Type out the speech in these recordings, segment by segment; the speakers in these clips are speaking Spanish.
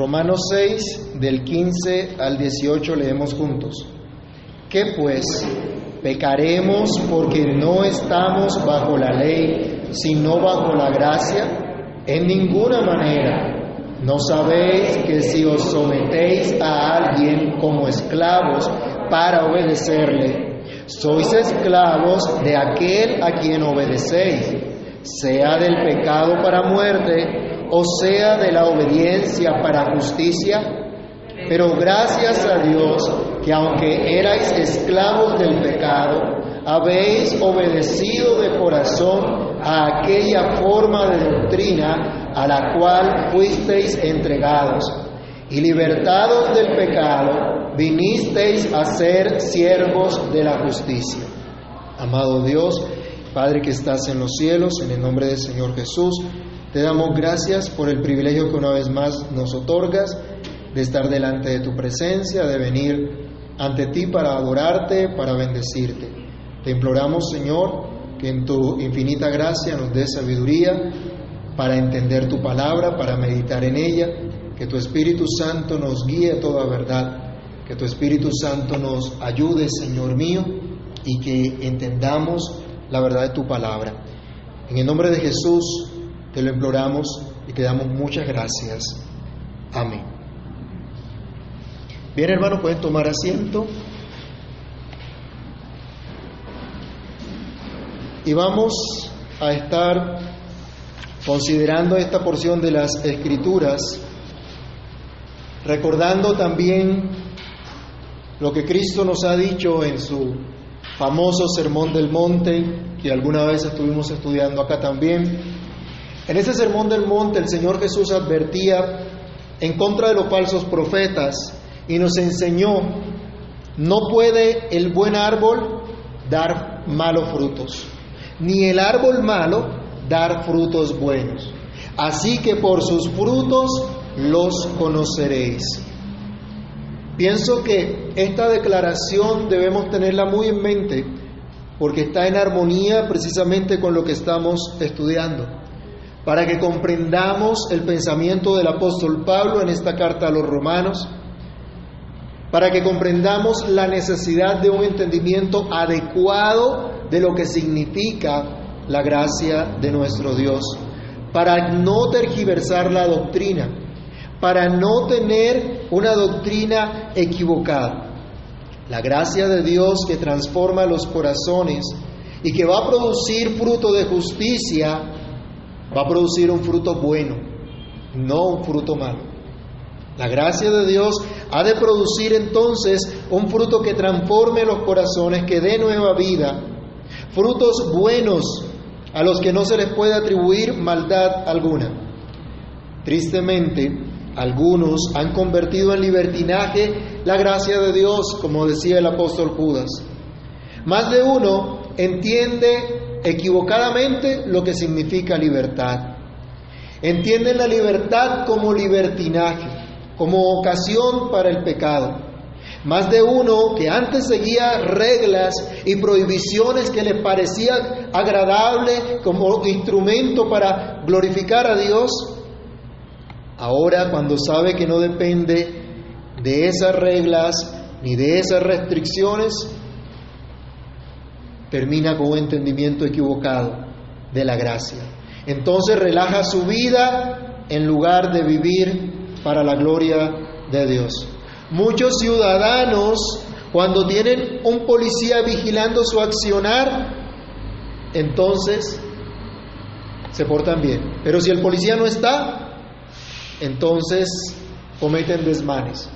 Romanos 6, del 15 al 18 leemos juntos. ¿Qué pues? ¿Pecaremos porque no estamos bajo la ley, sino bajo la gracia? En ninguna manera. ¿No sabéis que si os sometéis a alguien como esclavos para obedecerle, sois esclavos de aquel a quien obedecéis, sea del pecado para muerte o sea de la obediencia para justicia? Pero gracias a Dios que aunque erais esclavos del pecado, habéis obedecido de corazón a aquella forma de doctrina a la cual fuisteis entregados, y libertados del pecado, vinisteis a ser siervos de la justicia. Amado Dios, Padre que estás en los cielos, en el nombre del Señor Jesús, te damos gracias por el privilegio que una vez más nos otorgas de estar delante de tu presencia, de venir ante ti para adorarte, para bendecirte. Te imploramos, Señor, que en tu infinita gracia nos dé sabiduría para entender tu palabra, para meditar en ella, que tu Espíritu Santo nos guíe toda verdad, que tu Espíritu Santo nos ayude, Señor mío, y que entendamos la verdad de tu palabra. En el nombre de Jesús te lo imploramos y te damos muchas gracias. Amén. Bien, hermanos, pueden tomar asiento. Y vamos a estar considerando esta porción de las escrituras, recordando también lo que Cristo nos ha dicho en su famoso Sermón del Monte, que alguna vez estuvimos estudiando acá también. En ese Sermón del Monte el Señor Jesús advertía en contra de los falsos profetas y nos enseñó, no puede el buen árbol dar malos frutos ni el árbol malo dar frutos buenos. Así que por sus frutos los conoceréis. Pienso que esta declaración debemos tenerla muy en mente porque está en armonía precisamente con lo que estamos estudiando. Para que comprendamos el pensamiento del apóstol Pablo en esta carta a los romanos, para que comprendamos la necesidad de un entendimiento adecuado de lo que significa la gracia de nuestro Dios, para no tergiversar la doctrina, para no tener una doctrina equivocada. La gracia de Dios que transforma los corazones y que va a producir fruto de justicia, va a producir un fruto bueno, no un fruto malo. La gracia de Dios ha de producir entonces un fruto que transforme los corazones, que dé nueva vida, frutos buenos a los que no se les puede atribuir maldad alguna. Tristemente, algunos han convertido en libertinaje la gracia de Dios, como decía el apóstol Judas. Más de uno entiende equivocadamente lo que significa libertad. Entienden la libertad como libertinaje, como ocasión para el pecado. Más de uno que antes seguía reglas y prohibiciones que le parecían agradable como instrumento para glorificar a Dios, ahora cuando sabe que no depende de esas reglas ni de esas restricciones, termina con un entendimiento equivocado de la gracia. Entonces relaja su vida en lugar de vivir para la gloria de Dios. Muchos ciudadanos, cuando tienen un policía vigilando su accionar, entonces se portan bien. Pero si el policía no está, entonces cometen desmanes.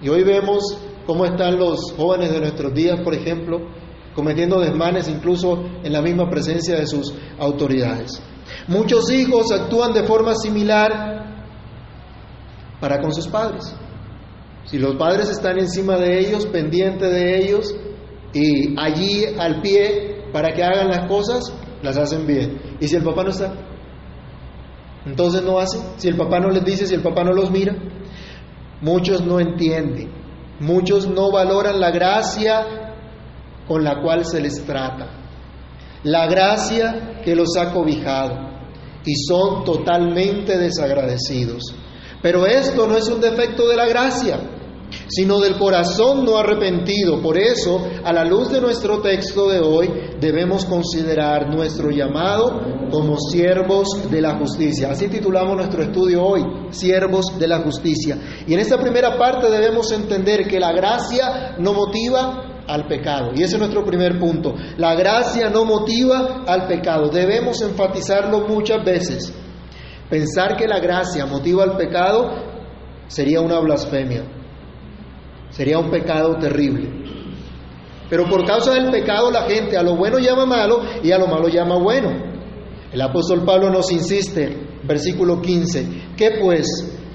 Y hoy vemos cómo están los jóvenes de nuestros días, por ejemplo, cometiendo desmanes incluso en la misma presencia de sus autoridades. Muchos hijos actúan de forma similar para con sus padres. Si los padres están encima de ellos, pendientes de ellos, y allí al pie para que hagan las cosas, las hacen bien. ¿Y si el papá no está? Entonces no hacen. Si el papá no les dice, si el papá no los mira. Muchos no entienden. Muchos no valoran la gracia con la cual se les trata. La gracia que los ha cobijado. Y son totalmente desagradecidos. Pero esto no es un defecto de la gracia, sino del corazón no arrepentido. Por eso, a la luz de nuestro texto de hoy, debemos considerar nuestro llamado como siervos de la justicia. Así titulamos nuestro estudio hoy, siervos de la justicia. Y en esta primera parte debemos entender que la gracia no motiva al pecado. Y ese es nuestro primer punto. La gracia no motiva al pecado. Debemos enfatizarlo muchas veces. Pensar que la gracia motiva al pecado sería una blasfemia, sería un pecado terrible. Pero por causa del pecado la gente a lo bueno llama malo y a lo malo llama bueno. El apóstol Pablo nos insiste, versículo 15, que pues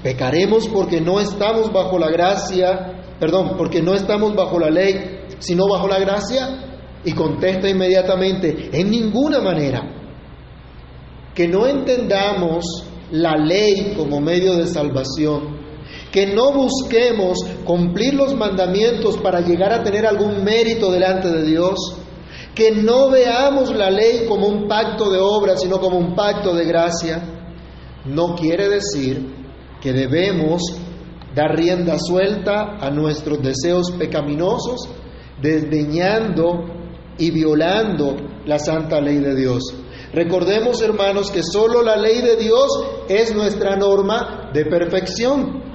pecaremos porque no estamos bajo la gracia, perdón, porque no estamos bajo la ley, sino bajo la gracia. Y contesta inmediatamente, en ninguna manera que no entendamos la ley como medio de salvación, que no busquemos cumplir los mandamientos para llegar a tener algún mérito delante de Dios, que no veamos la ley como un pacto de obra, sino como un pacto de gracia, no quiere decir que debemos dar rienda suelta a nuestros deseos pecaminosos, desdeñando y violando la santa ley de Dios. Recordemos, hermanos, que solo la ley de Dios es nuestra norma de perfección,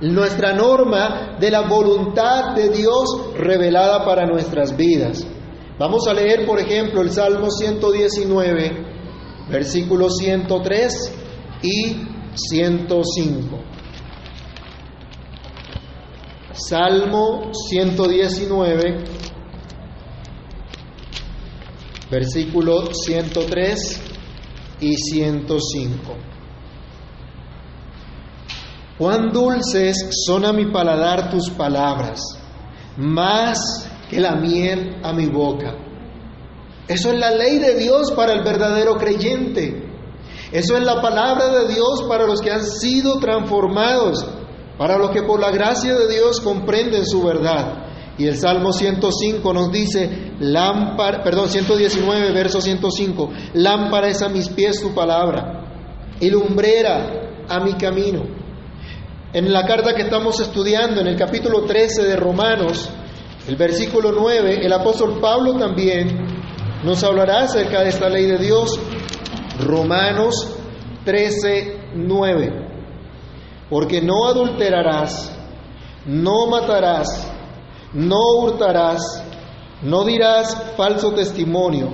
nuestra norma de la voluntad de Dios revelada para nuestras vidas. Vamos a leer, por ejemplo, el Salmo 119, versículos 103 y 105. Salmo 119, versículos 103 y 105. Cuán dulces son a mi paladar tus palabras, más que la miel a mi boca. Eso es la ley de Dios para el verdadero creyente. Eso es la palabra de Dios para los que han sido transformados, para los que por la gracia de Dios comprenden su verdad. Y el Salmo 105 nos dice, lámpara, perdón, 119, verso 105, lámpara es a mis pies tu palabra y lumbrera a mi camino. En la carta que estamos estudiando, en el capítulo 13 de Romanos, el versículo 9, el apóstol Pablo también nos hablará acerca de esta ley de Dios. Romanos 13, 9. Porque no adulterarás, no matarás, no hurtarás, no dirás falso testimonio,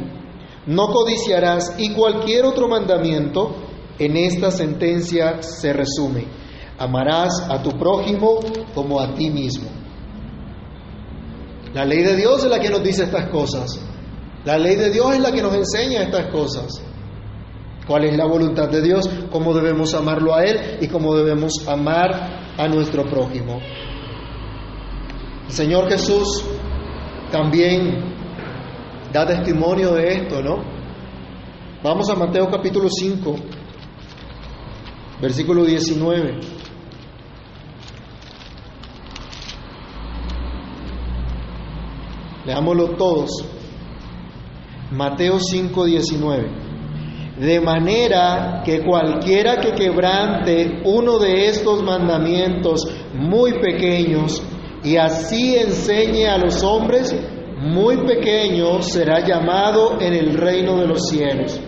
no codiciarás y cualquier otro mandamiento en esta sentencia se resume. Amarás a tu prójimo como a ti mismo. La ley de Dios es la que nos dice estas cosas. La ley de Dios es la que nos enseña estas cosas. ¿Cuál es la voluntad de Dios? ¿Cómo debemos amarlo a Él y cómo debemos amar a nuestro prójimo? El Señor Jesús también da testimonio de esto, ¿no? Vamos a Mateo capítulo 5, versículo 19. Leámoslo todos. Mateo 5, 19. De manera que cualquiera que quebrante uno de estos mandamientos muy pequeños y así enseñe a los hombres, muy pequeño será llamado en el reino de los cielos.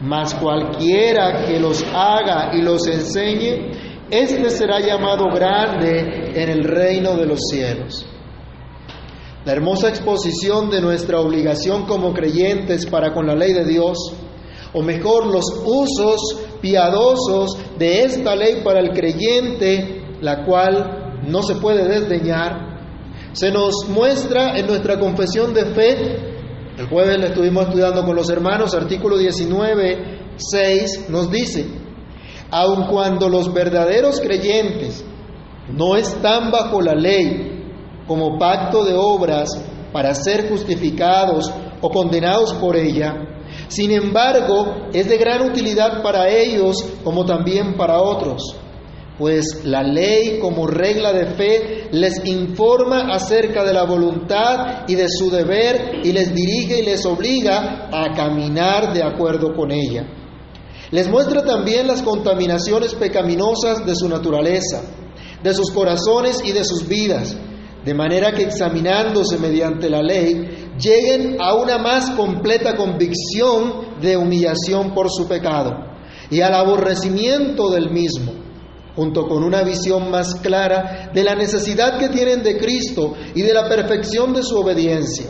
Mas cualquiera que los haga y los enseñe, éste será llamado grande en el reino de los cielos. La hermosa exposición de nuestra obligación como creyentes para con la ley de Dios, o mejor los usos piadosos de esta ley para el creyente, la cual no se puede desdeñar, se nos muestra en nuestra confesión de fe, el jueves la estuvimos estudiando con los hermanos, artículo 19, 6, nos dice, aun cuando los verdaderos creyentes no están bajo la ley como pacto de obras para ser justificados o condenados por ella, sin embargo, es de gran utilidad para ellos como también para otros pues la ley como regla de fe les informa acerca de la voluntad y de su deber y les dirige y les obliga a caminar de acuerdo con ella. Les muestra también las contaminaciones pecaminosas de su naturaleza, de sus corazones y de sus vidas, de manera que examinándose mediante la ley, lleguen a una más completa convicción de humillación por su pecado y al aborrecimiento del mismo, junto con una visión más clara de la necesidad que tienen de Cristo y de la perfección de su obediencia.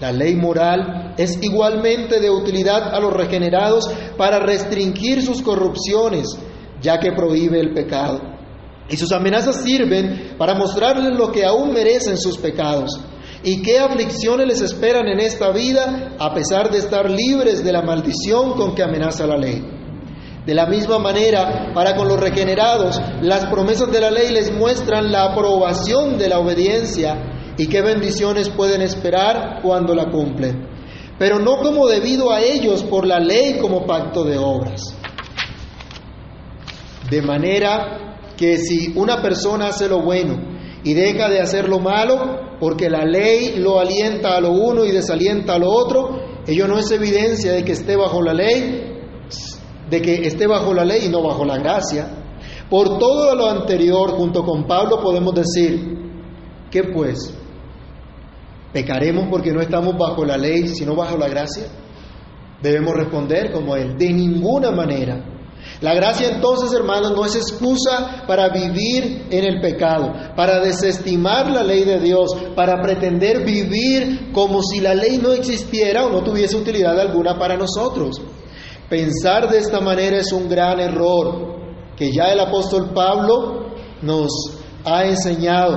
La ley moral es igualmente de utilidad a los regenerados para restringir sus corrupciones, ya que prohíbe el pecado. Y sus amenazas sirven para mostrarles lo que aún merecen sus pecados y qué aflicciones les esperan en esta vida a pesar de estar libres de la maldición con que amenaza la ley. De la misma manera, para con los regenerados, las promesas de la ley les muestran la aprobación de la obediencia y qué bendiciones pueden esperar cuando la cumplen, pero no como debido a ellos por la ley como pacto de obras. De manera que si una persona hace lo bueno y deja de hacer lo malo, porque la ley lo alienta a lo uno y desalienta a lo otro, ello no es evidencia de que esté bajo la ley, de que esté bajo la ley y no bajo la gracia. Por todo lo anterior, junto con Pablo, podemos decir, ¿qué pues? ¿Pecaremos porque no estamos bajo la ley, sino bajo la gracia? Debemos responder como él, de ninguna manera. La gracia entonces, hermanos, no es excusa para vivir en el pecado, para desestimar la ley de Dios, para pretender vivir como si la ley no existiera o no tuviese utilidad alguna para nosotros. Pensar de esta manera es un gran error que ya el apóstol Pablo nos ha enseñado.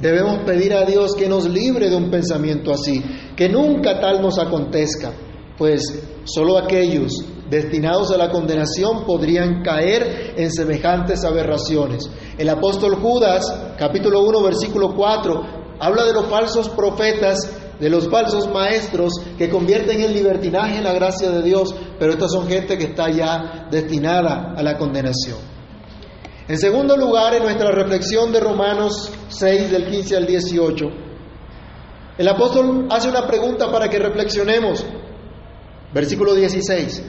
Debemos pedir a Dios que nos libre de un pensamiento así, que nunca tal nos acontezca, pues solo aquellos destinados a la condenación podrían caer en semejantes aberraciones. El apóstol Judas, capítulo 1, versículo 4, habla de los falsos profetas, de los falsos maestros que convierten el libertinaje en la gracia de Dios, pero estas son gente que está ya destinada a la condenación. En segundo lugar, en nuestra reflexión de Romanos 6, del 15 al 18, el apóstol hace una pregunta para que reflexionemos. Versículo 16.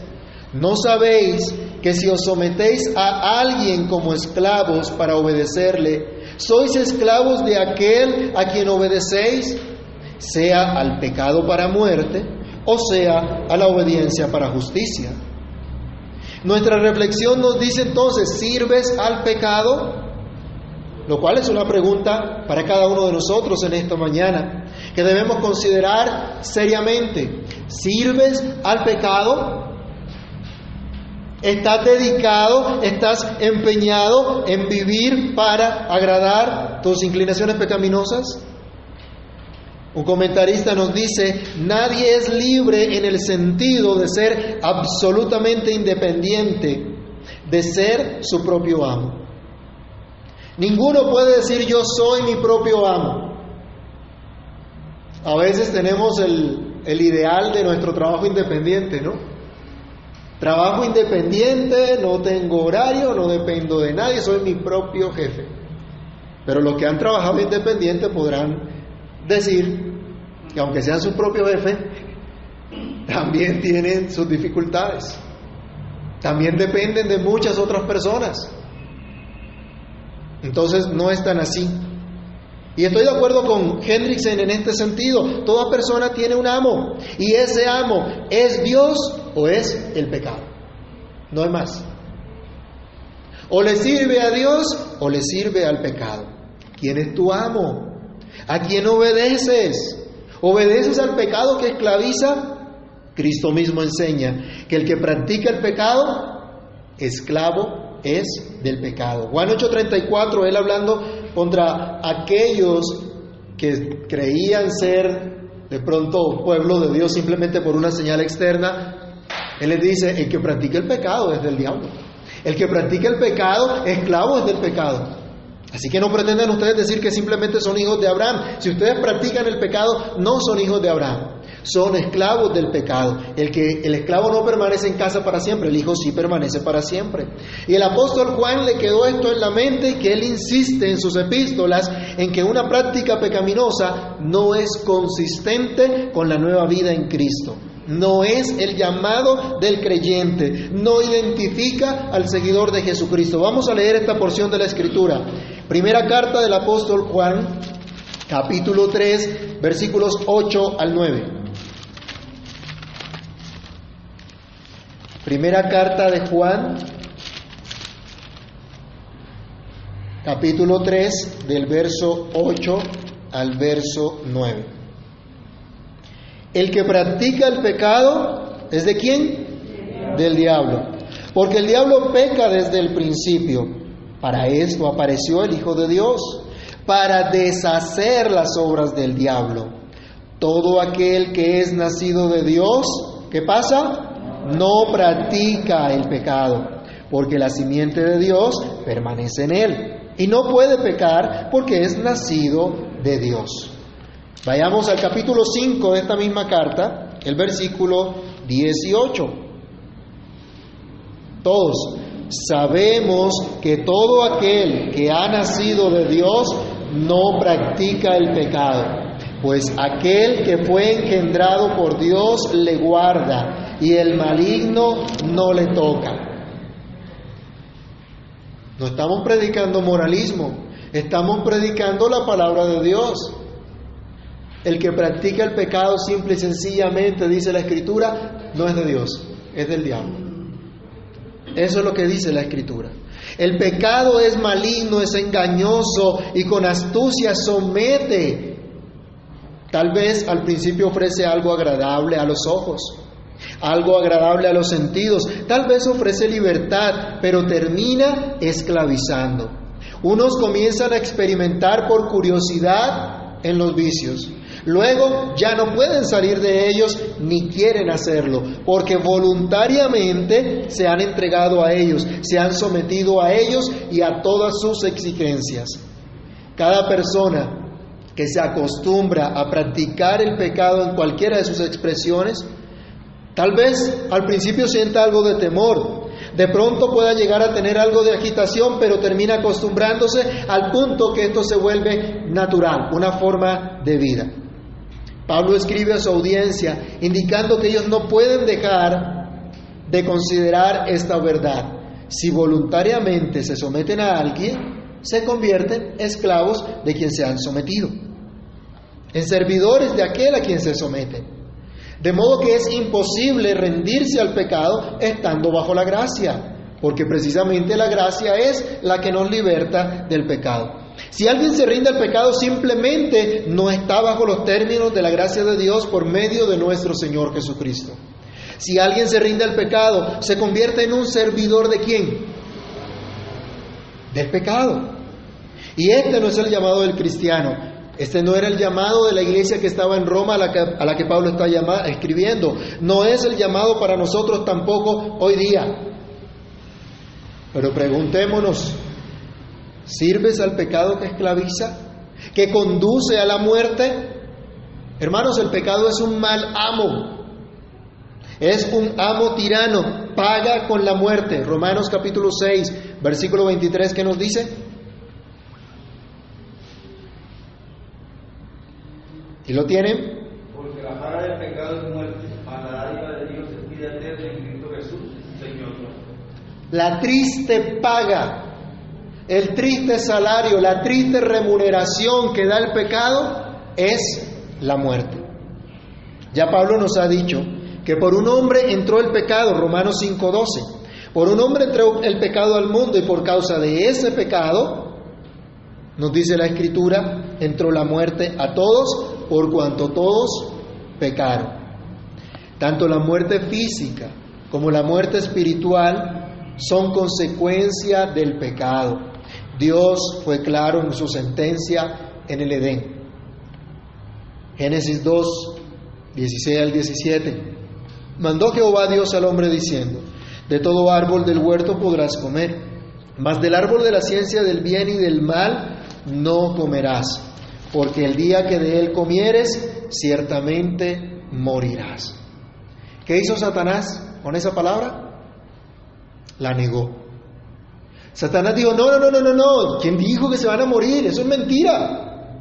¿No sabéis que si os sometéis a alguien como esclavos para obedecerle, sois esclavos de aquel a quien obedecéis, sea al pecado para muerte, o sea a la obediencia para justicia? Nuestra reflexión nos dice entonces, ¿sirves al pecado? Lo cual es una pregunta para cada uno de nosotros en esta mañana, que debemos considerar seriamente. ¿Sirves al pecado? ¿Estás dedicado, estás empeñado en vivir para agradar tus inclinaciones pecaminosas? Un comentarista nos dice, nadie es libre en el sentido de ser absolutamente independiente, de ser su propio amo. Ninguno puede decir yo soy mi propio amo. A veces tenemos el, el ideal de nuestro trabajo independiente, ¿no? Trabajo independiente, no tengo horario, no dependo de nadie, soy mi propio jefe. Pero los que han trabajado independiente podrán decir que aunque sean su propio jefe, también tienen sus dificultades. También dependen de muchas otras personas. Entonces no es tan así. Y estoy de acuerdo con Hendrickson en este sentido. Toda persona tiene un amo. Y ese amo es Dios o es el pecado. No hay más. O le sirve a Dios o le sirve al pecado. ¿Quién es tu amo? ¿A quién obedeces? ¿Obedeces al pecado que esclaviza? Cristo mismo enseña que el que practica el pecado, esclavo es del pecado. Juan 8:34, él hablando contra aquellos que creían ser de pronto pueblo de Dios simplemente por una señal externa, Él les dice, el que practica el pecado es del diablo. El que practica el pecado, esclavo es del pecado. Así que no pretendan ustedes decir que simplemente son hijos de Abraham. Si ustedes practican el pecado, no son hijos de Abraham son esclavos del pecado. El que el esclavo no permanece en casa para siempre, el hijo sí permanece para siempre. Y el apóstol Juan le quedó esto en la mente que él insiste en sus epístolas en que una práctica pecaminosa no es consistente con la nueva vida en Cristo. No es el llamado del creyente, no identifica al seguidor de Jesucristo. Vamos a leer esta porción de la Escritura. Primera carta del apóstol Juan, capítulo 3, versículos 8 al 9. Primera carta de Juan, capítulo 3, del verso 8 al verso 9. El que practica el pecado es de quién? Del diablo. Porque el diablo peca desde el principio. Para esto apareció el Hijo de Dios, para deshacer las obras del diablo. Todo aquel que es nacido de Dios, ¿qué pasa? No practica el pecado, porque la simiente de Dios permanece en él y no puede pecar porque es nacido de Dios. Vayamos al capítulo 5 de esta misma carta, el versículo 18. Todos sabemos que todo aquel que ha nacido de Dios no practica el pecado, pues aquel que fue engendrado por Dios le guarda y el maligno no le toca. No estamos predicando moralismo, estamos predicando la palabra de Dios. El que practica el pecado simple y sencillamente, dice la Escritura, no es de Dios, es del diablo. Eso es lo que dice la Escritura. El pecado es maligno, es engañoso y con astucia somete. Tal vez al principio ofrece algo agradable a los ojos, algo agradable a los sentidos, tal vez ofrece libertad, pero termina esclavizando. Unos comienzan a experimentar por curiosidad en los vicios. Luego ya no pueden salir de ellos ni quieren hacerlo, porque voluntariamente se han entregado a ellos, se han sometido a ellos y a todas sus exigencias. Cada persona que se acostumbra a practicar el pecado en cualquiera de sus expresiones, Tal vez al principio sienta algo de temor, de pronto pueda llegar a tener algo de agitación, pero termina acostumbrándose al punto que esto se vuelve natural, una forma de vida. Pablo escribe a su audiencia indicando que ellos no pueden dejar de considerar esta verdad. Si voluntariamente se someten a alguien, se convierten esclavos de quien se han sometido, en servidores de aquel a quien se someten. De modo que es imposible rendirse al pecado estando bajo la gracia, porque precisamente la gracia es la que nos liberta del pecado. Si alguien se rinde al pecado simplemente no está bajo los términos de la gracia de Dios por medio de nuestro Señor Jesucristo. Si alguien se rinde al pecado, se convierte en un servidor de quién? Del pecado. Y este no es el llamado del cristiano. Este no era el llamado de la iglesia que estaba en Roma a la que, a la que Pablo está escribiendo. No es el llamado para nosotros tampoco hoy día. Pero preguntémonos, ¿sirves al pecado que esclaviza? ¿Que conduce a la muerte? Hermanos, el pecado es un mal amo. Es un amo tirano. Paga con la muerte. Romanos capítulo 6, versículo 23, ¿qué nos dice? ¿Y lo tienen? Porque la paga del pecado es muerte, mas la dádiva de Dios es vida eterna en Cristo Jesús, Señor. La triste paga, el triste salario, la triste remuneración que da el pecado es la muerte. Ya Pablo nos ha dicho que por un hombre entró el pecado, Romanos 5:12. Por un hombre entró el pecado al mundo y por causa de ese pecado, nos dice la escritura, entró la muerte a todos por cuanto todos pecaron. Tanto la muerte física como la muerte espiritual son consecuencia del pecado. Dios fue claro en su sentencia en el Edén. Génesis 2, 16 al 17. Mandó Jehová Dios al hombre diciendo, de todo árbol del huerto podrás comer, mas del árbol de la ciencia del bien y del mal no comerás porque el día que de él comieres, ciertamente morirás. ¿Qué hizo Satanás con esa palabra? La negó. Satanás dijo, no, no, no, no, no, no, ¿quién dijo que se van a morir? Eso es mentira.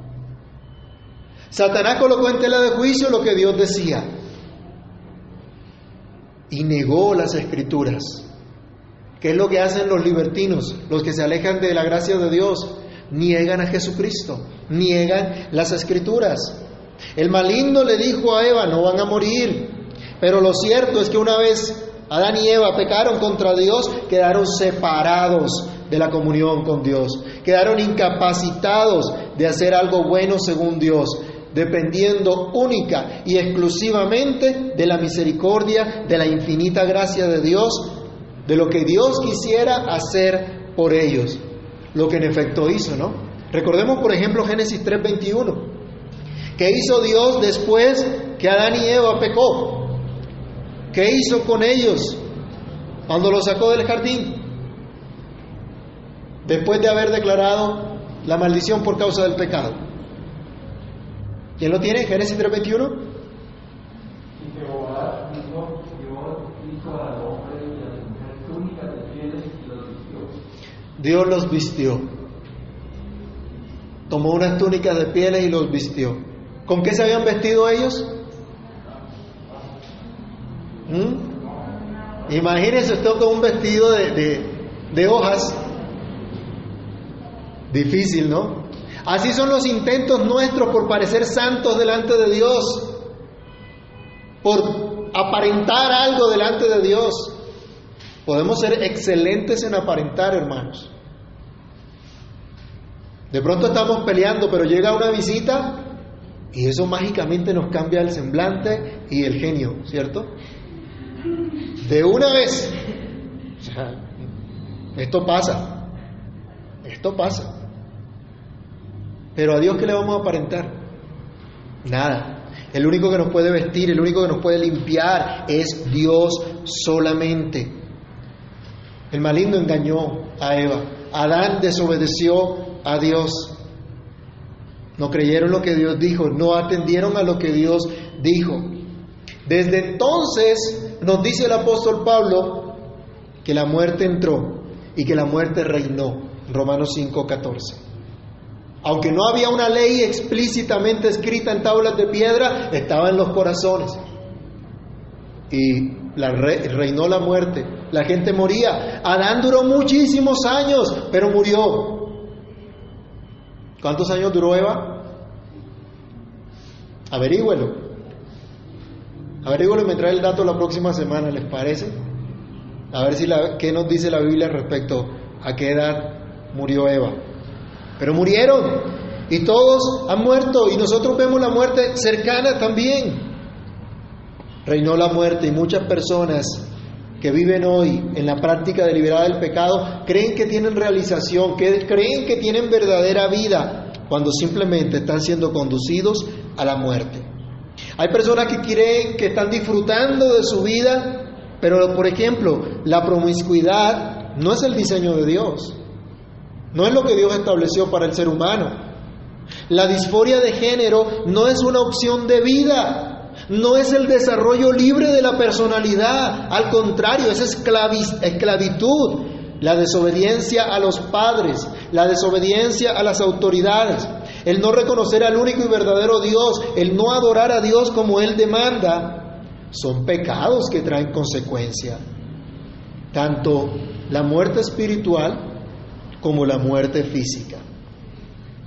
Satanás colocó en tela de juicio lo que Dios decía. y negó las escrituras. ¿Qué es lo que hacen los libertinos, los que se alejan de la gracia de Dios? Niegan a Jesucristo, niegan las escrituras. El maligno le dijo a Eva, no van a morir, pero lo cierto es que una vez Adán y Eva pecaron contra Dios, quedaron separados de la comunión con Dios, quedaron incapacitados de hacer algo bueno según Dios, dependiendo única y exclusivamente de la misericordia, de la infinita gracia de Dios, de lo que Dios quisiera hacer por ellos, lo que en efecto hizo, ¿no? Recordemos, por ejemplo, Génesis 3:21. ¿Qué hizo Dios después que Adán y Eva pecó? ¿Qué hizo con ellos cuando los sacó del jardín? Después de haber declarado la maldición por causa del pecado. ¿Quién lo tiene? Génesis 3:21. Y Jehová dijo, Dios hizo al hombre y a la mujer túnicas de pieles y los vistió. Dios los vistió. Tomó unas túnicas de pieles y los vistió. ¿Con qué se habían vestido ellos? ¿Mm? Imagínense usted con un vestido de, de hojas. Difícil, ¿no? Así son los intentos nuestros por parecer santos delante de Dios, por aparentar algo delante de Dios. Podemos ser excelentes en aparentar, hermanos. De pronto estamos peleando, pero llega una visita y eso mágicamente nos cambia el semblante y el genio, ¿cierto? De una vez. Esto pasa. Esto pasa. Pero a Dios, ¿qué le vamos a aparentar? Nada. El único que nos puede vestir, el único que nos puede limpiar es Dios solamente. El maligno engañó a Eva. Adán desobedeció a Dios. No creyeron lo que Dios dijo, no atendieron a lo que Dios dijo. Desde entonces nos dice el apóstol Pablo que la muerte entró y que la muerte reinó. Romanos 5:14. Aunque no había una ley explícitamente escrita en tablas de piedra, estaba en los corazones. Y la reinó la muerte. La gente moría. Adán duró muchísimos años, pero murió. ¿Cuántos años duró Eva? Averígüelo. Averígüelo y me trae el dato la próxima semana, ¿les parece? A ver si la, qué nos dice la Biblia respecto a qué edad murió Eva. Pero murieron y todos han muerto y nosotros vemos la muerte cercana también. Reinó la muerte y muchas personas que viven hoy en la práctica deliberada del pecado creen que tienen realización, que creen que tienen verdadera vida cuando simplemente están siendo conducidos a la muerte. Hay personas que creen que están disfrutando de su vida, pero por ejemplo, la promiscuidad no es el diseño de Dios. No es lo que Dios estableció para el ser humano. La disforia de género no es una opción de vida, no es el desarrollo libre de la personalidad, al contrario, es esclavitud, la desobediencia a los padres, la desobediencia a las autoridades, el no reconocer al único y verdadero Dios, el no adorar a Dios como Él demanda, son pecados que traen consecuencia. Tanto la muerte espiritual como la muerte física.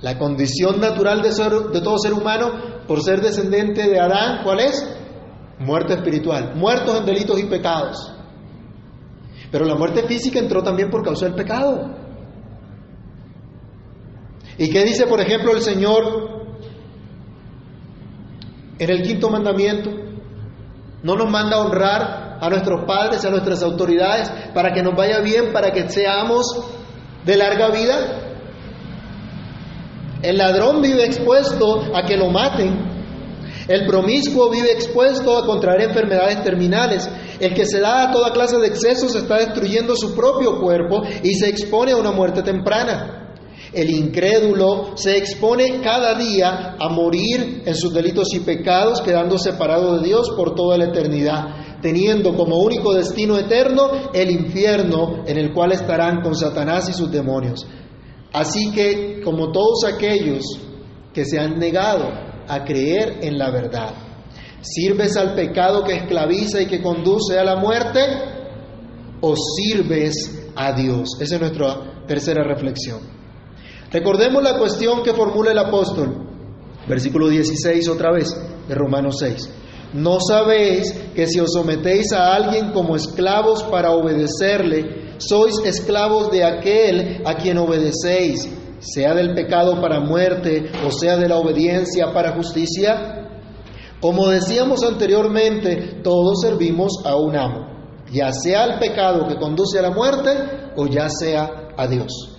La condición natural de, de, todo ser humano, por ser descendente de Adán, ¿cuál es? Muerte espiritual, muertos en delitos y pecados. Pero la muerte física entró también por causa del pecado. ¿Y qué dice, por ejemplo, el Señor en el quinto mandamiento? No nos manda a honrar a nuestros padres, a nuestras autoridades, para que nos vaya bien, para que seamos de larga vida. El ladrón vive expuesto a que lo maten. El promiscuo vive expuesto a contraer enfermedades terminales. El que se da a toda clase de excesos está destruyendo su propio cuerpo y se expone a una muerte temprana. El incrédulo se expone cada día a morir en sus delitos y pecados, quedando separado de Dios por toda la eternidad, teniendo como único destino eterno el infierno en el cual estarán con Satanás y sus demonios. Así que, como todos aquellos que se han negado a creer en la verdad, ¿Sirves al pecado que esclaviza y que conduce a la muerte? ¿O sirves a Dios? Esa es nuestra tercera reflexión. Recordemos la cuestión que formula el apóstol. Versículo 16 otra vez de Romanos 6. ¿No sabéis que si os sometéis a alguien como esclavos para obedecerle, sois esclavos de aquel a quien obedecéis, sea del pecado para muerte o sea de la obediencia para justicia? Como decíamos anteriormente, todos servimos a un amo, ya sea al pecado que conduce a la muerte o ya sea a Dios.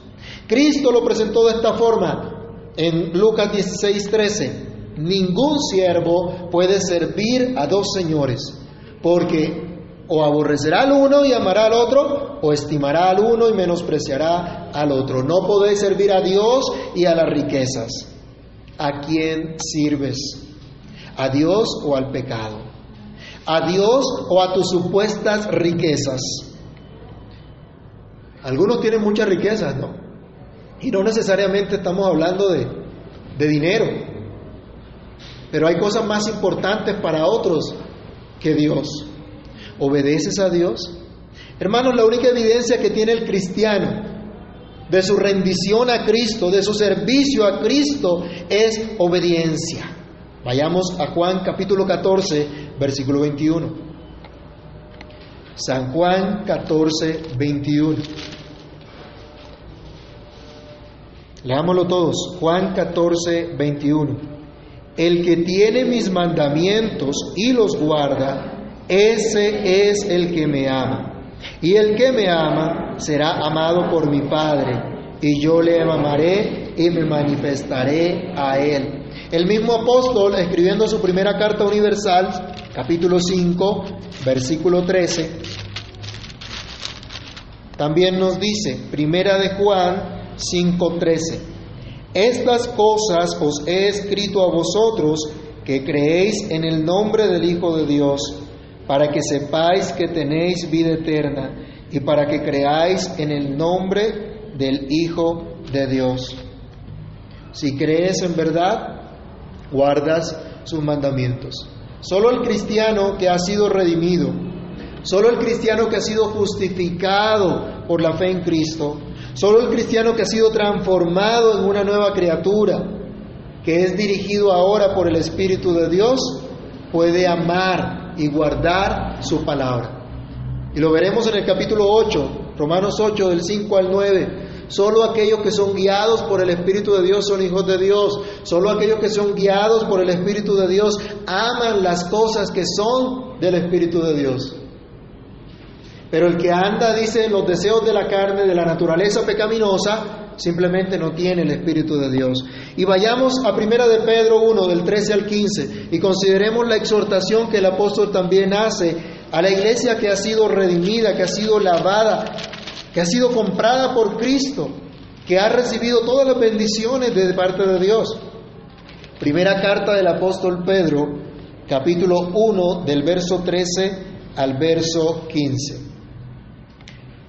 Cristo lo presentó de esta forma en Lucas 16:13. Ningún siervo puede servir a dos señores, porque o aborrecerá al uno y amará al otro, o estimará al uno y menospreciará al otro. No podéis servir a Dios y a las riquezas. ¿A quién sirves? ¿A Dios o al pecado? ¿A Dios o a tus supuestas riquezas? Algunos tienen muchas riquezas, ¿no? Y no necesariamente estamos hablando de, dinero, pero hay cosas más importantes para otros que Dios. ¿Obedeces a Dios? Hermanos, la única evidencia que tiene el cristiano de su rendición a Cristo, de su servicio a Cristo, es obediencia. Vayamos a Juan capítulo 14, versículo 21. San Juan 14, 21. Leámoslo todos. Juan 14, 21. El que tiene mis mandamientos y los guarda, ese es el que me ama. Y el que me ama será amado por mi Padre, y yo le amaré y me manifestaré a él. El mismo apóstol, escribiendo su primera carta universal, capítulo 5, versículo 13, también nos dice, primera de Juan 5:13. Estas cosas os he escrito a vosotros que creéis en el nombre del Hijo de Dios, para que sepáis que tenéis vida eterna y para que creáis en el nombre del Hijo de Dios. Si crees en verdad, guardas sus mandamientos. Solo el cristiano que ha sido redimido, solo el cristiano que ha sido justificado por la fe en Cristo, Solo el cristiano que ha sido transformado en una nueva criatura, que es dirigido ahora por el Espíritu de Dios, puede amar y guardar su palabra. Y lo veremos en el capítulo 8, Romanos 8, del 5 al 9. Solo aquellos que son guiados por el Espíritu de Dios son hijos de Dios. Solo aquellos que son guiados por el Espíritu de Dios aman las cosas que son del Espíritu de Dios. Pero el que anda, dice, los deseos de la carne, de la naturaleza pecaminosa, simplemente no tiene el Espíritu de Dios. Y vayamos a Primera de Pedro 1, del 13 al 15, y consideremos la exhortación que el apóstol también hace a la iglesia que ha sido redimida, que ha sido lavada, que ha sido comprada por Cristo, que ha recibido todas las bendiciones de parte de Dios. Primera carta del apóstol Pedro, capítulo 1, del verso 13 al verso 15.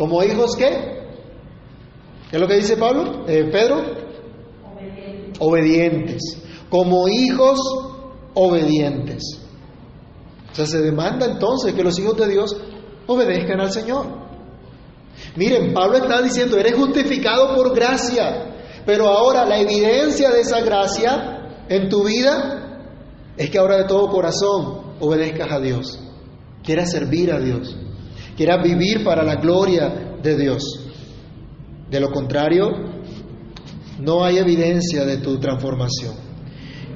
¿Como hijos qué? ¿Qué es lo que dice Pablo? Eh, Pedro. Obedientes. obedientes. Como hijos obedientes. O sea, se demanda entonces que los hijos de Dios obedezcan al Señor. Miren, Pablo está diciendo, eres justificado por gracia, pero ahora la evidencia de esa gracia en tu vida es que ahora de todo corazón obedezcas a Dios, quieras servir a Dios quieras vivir para la gloria de Dios. De lo contrario, no hay evidencia de tu transformación.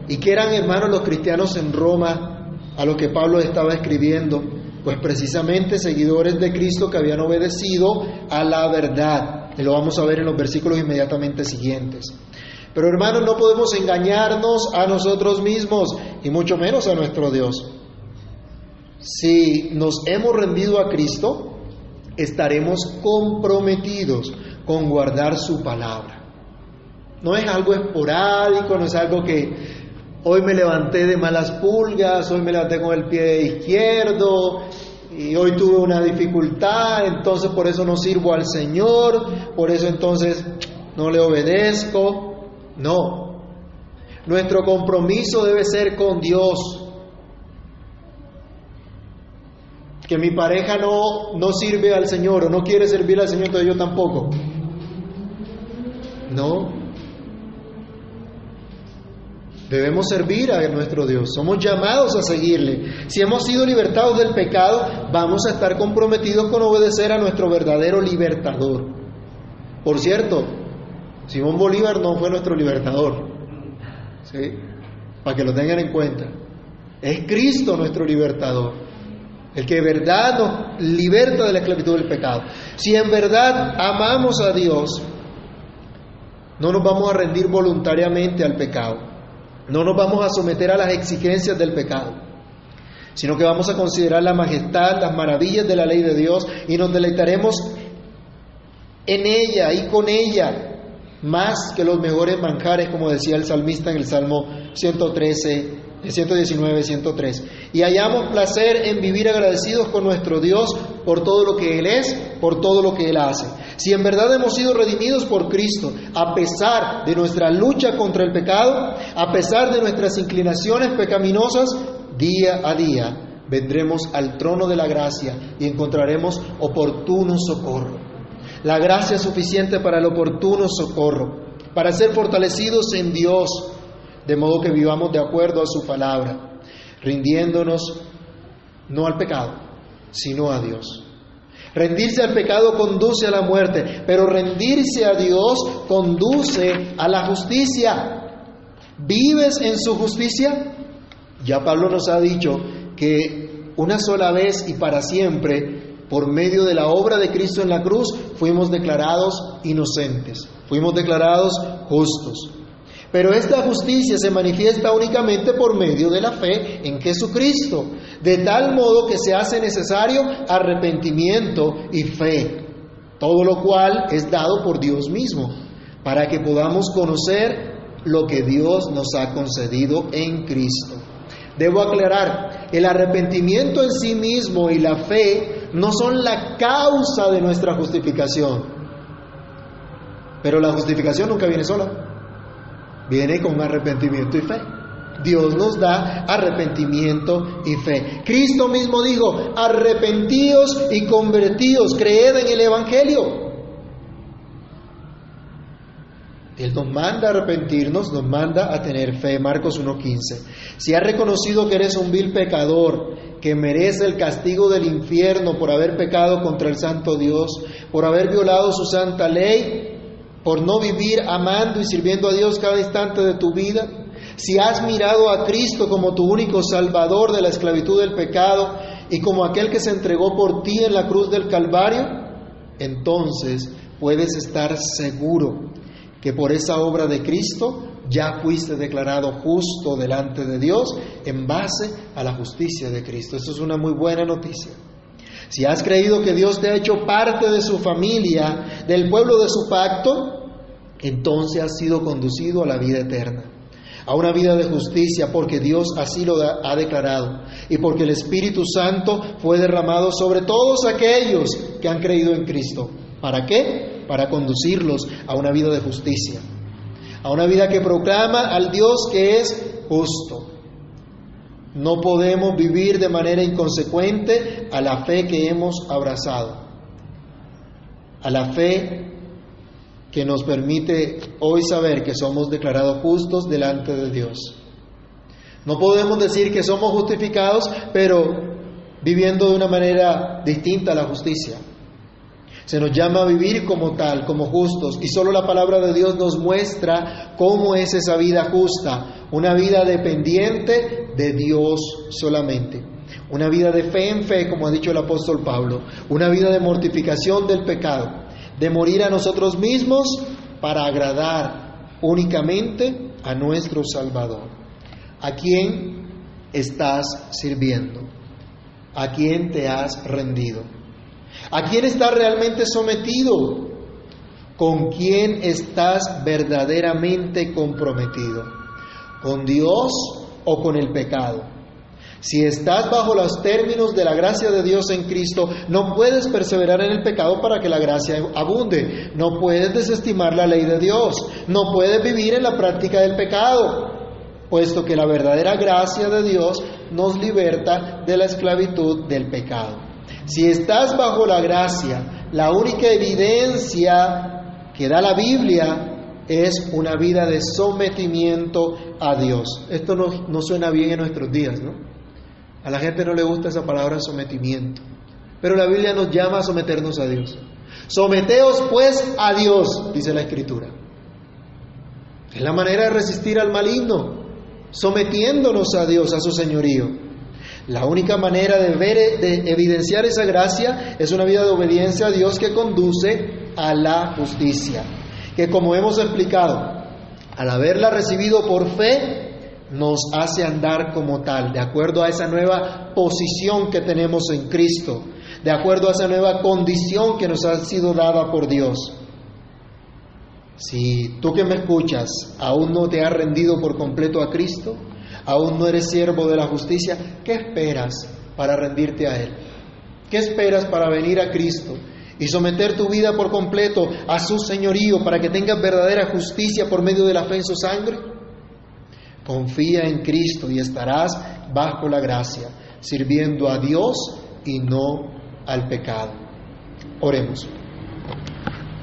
Y que eran hermanos los cristianos en Roma a lo que Pablo estaba escribiendo, pues precisamente seguidores de Cristo que habían obedecido a la verdad. Y lo vamos a ver en los versículos inmediatamente siguientes. Pero hermanos, no podemos engañarnos a nosotros mismos y mucho menos a nuestro Dios. Si nos hemos rendido a Cristo, estaremos comprometidos con guardar su palabra. No es algo esporádico, no es algo que hoy me levanté de malas pulgas, hoy me levanté con el pie izquierdo y hoy tuve una dificultad, entonces por eso no sirvo al Señor, por eso entonces no le obedezco. No, nuestro compromiso debe ser con Dios. Que mi pareja no, no sirve al Señor o no quiere servir al Señor, entonces yo tampoco. No. Debemos servir a nuestro Dios, somos llamados a seguirle. Si hemos sido libertados del pecado, vamos a estar comprometidos con obedecer a nuestro verdadero libertador. Por cierto, Simón Bolívar no fue nuestro libertador, ¿sí? para que lo tengan en cuenta. Es Cristo nuestro libertador, el que de verdad nos liberta de la esclavitud del pecado. Si en verdad amamos a Dios, no nos vamos a rendir voluntariamente al pecado, no nos vamos a someter a las exigencias del pecado, sino que vamos a considerar la majestad, las maravillas de la ley de Dios y nos deleitaremos en ella y con ella más que los mejores manjares, como decía el salmista en el Salmo 113, 119, 103. Y hallamos placer en vivir agradecidos con nuestro Dios por todo lo que Él es, por todo lo que Él hace. Si en verdad hemos sido redimidos por Cristo, a pesar de nuestra lucha contra el pecado, a pesar de nuestras inclinaciones pecaminosas, día a día vendremos al trono de la gracia y encontraremos oportuno socorro la gracia suficiente para el oportuno socorro, para ser fortalecidos en Dios, de modo que vivamos de acuerdo a su palabra, rindiéndonos no al pecado, sino a Dios. Rendirse al pecado conduce a la muerte, pero rendirse a Dios conduce a la justicia. ¿Vives en su justicia? Ya Pablo nos ha dicho que una sola vez y para siempre por medio de la obra de Cristo en la cruz, fuimos declarados inocentes, fuimos declarados justos. Pero esta justicia se manifiesta únicamente por medio de la fe en Jesucristo, de tal modo que se hace necesario arrepentimiento y fe, todo lo cual es dado por Dios mismo, para que podamos conocer lo que Dios nos ha concedido en Cristo. Debo aclarar, el arrepentimiento en sí mismo y la fe no son la causa de nuestra justificación. Pero la justificación nunca viene sola. Viene con arrepentimiento y fe. Dios nos da arrepentimiento y fe. Cristo mismo dijo, arrepentíos y convertíos, creed en el Evangelio. Él nos manda a arrepentirnos, nos manda a tener fe. Marcos 1.15. Si has reconocido que eres un vil pecador, que merece el castigo del infierno por haber pecado contra el santo Dios, por haber violado su santa ley, por no vivir amando y sirviendo a Dios cada instante de tu vida, si has mirado a Cristo como tu único salvador de la esclavitud del pecado y como aquel que se entregó por ti en la cruz del Calvario, entonces puedes estar seguro que por esa obra de Cristo ya fuiste declarado justo delante de Dios en base a la justicia de Cristo. Eso es una muy buena noticia. Si has creído que Dios te ha hecho parte de su familia, del pueblo de su pacto, entonces has sido conducido a la vida eterna, a una vida de justicia, porque Dios así lo ha declarado y porque el Espíritu Santo fue derramado sobre todos aquellos que han creído en Cristo. ¿Para qué? para conducirlos a una vida de justicia, a una vida que proclama al Dios que es justo. No podemos vivir de manera inconsecuente a la fe que hemos abrazado, a la fe que nos permite hoy saber que somos declarados justos delante de Dios. No podemos decir que somos justificados, pero viviendo de una manera distinta a la justicia. Se nos llama a vivir como tal, como justos, y solo la palabra de Dios nos muestra cómo es esa vida justa, una vida dependiente de Dios solamente, una vida de fe en fe, como ha dicho el apóstol Pablo, una vida de mortificación del pecado, de morir a nosotros mismos para agradar únicamente a nuestro Salvador. ¿A quién estás sirviendo? ¿A quién te has rendido? ¿A quién estás realmente sometido? ¿Con quién estás verdaderamente comprometido? ¿Con Dios o con el pecado? Si estás bajo los términos de la gracia de Dios en Cristo, no puedes perseverar en el pecado para que la gracia abunde. No puedes desestimar la ley de Dios. No puedes vivir en la práctica del pecado, puesto que la verdadera gracia de Dios nos liberta de la esclavitud del pecado. Si estás bajo la gracia, la única evidencia que da la Biblia es una vida de sometimiento a Dios. Esto no, no suena bien en nuestros días, ¿no? A la gente no le gusta esa palabra sometimiento, pero la Biblia nos llama a someternos a Dios. Someteos pues a Dios, dice la Escritura. Es la manera de resistir al maligno, sometiéndonos a Dios, a su señorío. La única manera de ver, de evidenciar esa gracia es una vida de obediencia a Dios que conduce a la justicia. Que como hemos explicado, al haberla recibido por fe, nos hace andar como tal, de acuerdo a esa nueva posición que tenemos en Cristo, de acuerdo a esa nueva condición que nos ha sido dada por Dios. Si tú que me escuchas aún no te has rendido por completo a Cristo, aún no eres siervo de la justicia, ¿qué esperas para rendirte a Él? ¿Qué esperas para venir a Cristo y someter tu vida por completo a su señorío para que tengas verdadera justicia por medio de la fe en su sangre? Confía en Cristo y estarás bajo la gracia, sirviendo a Dios y no al pecado. Oremos.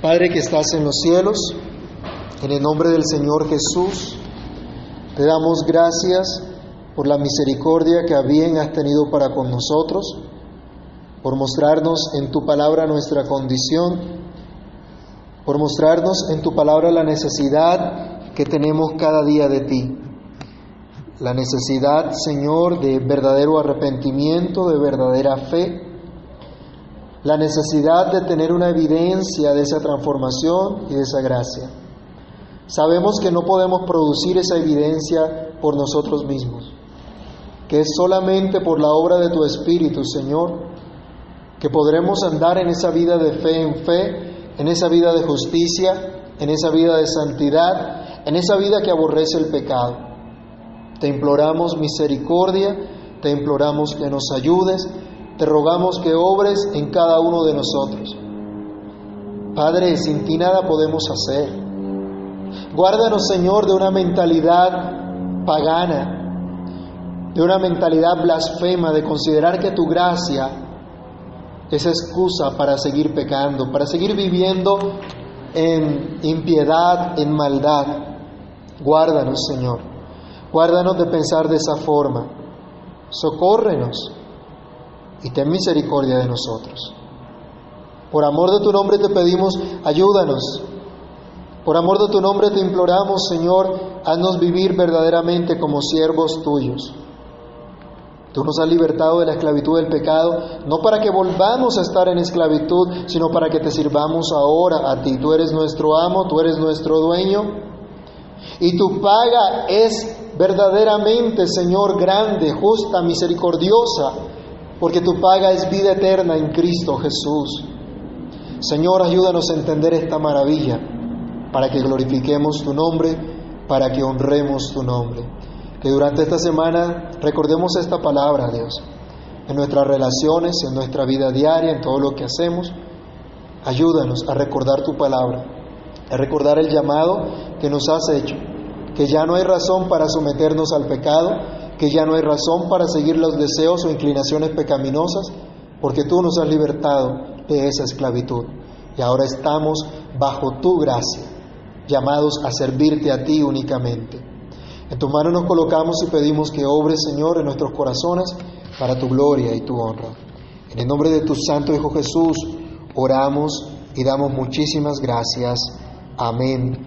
Padre que estás en los cielos, en el nombre del Señor Jesús, te damos gracias por la misericordia que bien has tenido para con nosotros, por mostrarnos en tu palabra nuestra condición, por mostrarnos en tu palabra la necesidad que tenemos cada día de ti la necesidad, Señor, de verdadero arrepentimiento, de verdadera fe, la necesidad de tener una evidencia de esa transformación y de esa gracia. Sabemos que no podemos producir esa evidencia por nosotros mismos, que es solamente por la obra de tu Espíritu, Señor, que podremos andar en esa vida de fe en fe, en esa vida de justicia, en esa vida de santidad, en esa vida que aborrece el pecado. Te imploramos misericordia, te imploramos que nos ayudes, te rogamos que obres en cada uno de nosotros. Padre, sin ti nada podemos hacer. Guárdanos, Señor, de una mentalidad pagana, de una mentalidad blasfema, de considerar que tu gracia es excusa para seguir pecando, para seguir viviendo en impiedad, en maldad. Guárdanos, Señor. Guárdanos de pensar de esa forma. Socórrenos y ten misericordia de nosotros. Por amor de tu nombre te pedimos, ayúdanos. Por amor de tu nombre te imploramos, Señor, haznos vivir verdaderamente como siervos tuyos. Tú nos has libertado de la esclavitud del pecado, no para que volvamos a estar en esclavitud, sino para que te sirvamos ahora a ti. Tú eres nuestro amo, tú eres nuestro dueño, y tu paga es verdaderamente, Señor, grande, justa, misericordiosa, porque tu paga es vida eterna en Cristo Jesús. Señor, ayúdanos a entender esta maravilla, para que glorifiquemos tu nombre, para que honremos tu nombre. Que durante esta semana recordemos esta palabra, Dios, en nuestras relaciones, en nuestra vida diaria, en todo lo que hacemos. Ayúdanos a recordar tu palabra, a recordar el llamado que nos has hecho que ya no hay razón para someternos al pecado, que ya no hay razón para seguir los deseos o inclinaciones pecaminosas, porque tú nos has libertado de esa esclavitud. Y ahora estamos bajo tu gracia, llamados a servirte a ti únicamente. En tu mano nos colocamos y pedimos que obres, Señor, en nuestros corazones para tu gloria y tu honra. En el nombre de tu Santo Hijo Jesús, oramos y damos muchísimas gracias. Amén.